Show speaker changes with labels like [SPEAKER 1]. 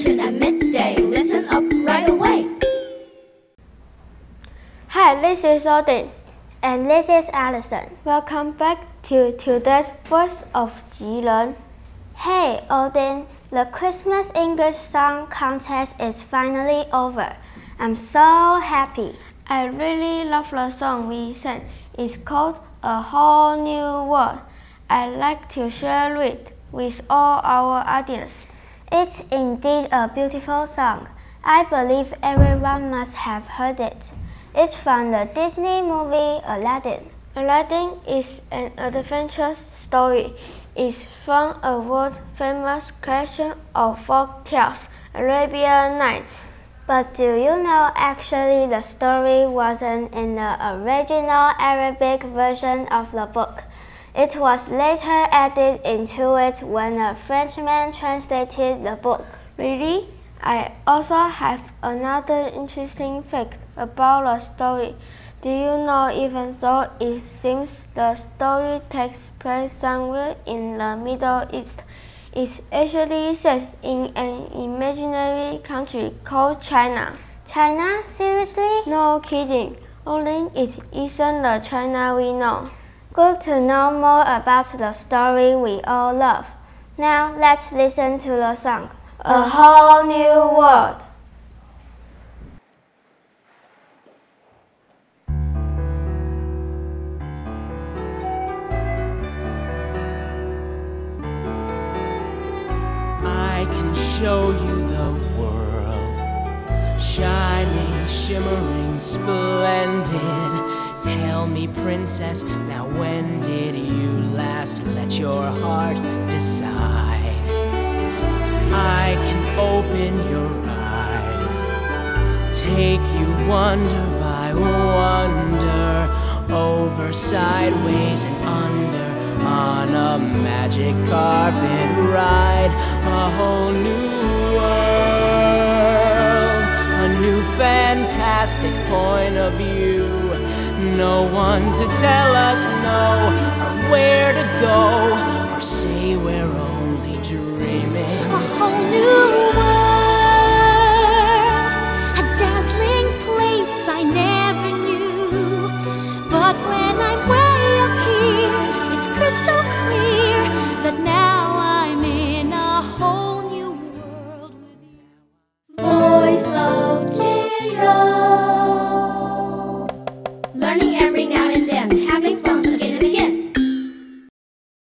[SPEAKER 1] attention at midday. Listen up right away. Hi, this is Odin.
[SPEAKER 2] And this is Allison.
[SPEAKER 1] Welcome back to today's Voice of Jiren.
[SPEAKER 2] Hey, Odin, the Christmas English Song Contest is finally over. I'm so happy.
[SPEAKER 1] I really love the song we sang. It's called A Whole New World. I'd like to share it with all our audience.
[SPEAKER 2] It's indeed a beautiful song. I believe everyone must have heard it. It's from the Disney movie Aladdin.
[SPEAKER 1] Aladdin is an adventure story. It's from a world famous collection of folk tales, Arabian Nights.
[SPEAKER 2] But do you know actually the story wasn't in the original Arabic version of the book? It was later added into it when a Frenchman translated the book.
[SPEAKER 1] Really? I also have another interesting fact about the story. Do you know even though it seems the story takes place somewhere in the Middle East, it's actually set in an imaginary country called China.
[SPEAKER 2] China? Seriously?
[SPEAKER 1] No kidding. Only it isn't the China we know.
[SPEAKER 2] Good to know more about the story we all love. Now let's listen to the song.
[SPEAKER 1] A whole new world.
[SPEAKER 3] I can show you the world, shining, shimmering, splendid. Tell me, princess, now when did you last let your heart decide? I can open your eyes, take you wonder by wonder, over, sideways, and under, on a magic carpet ride, a whole new world, a new fantastic point of view no one to tell us no, or where to go, or say we're old.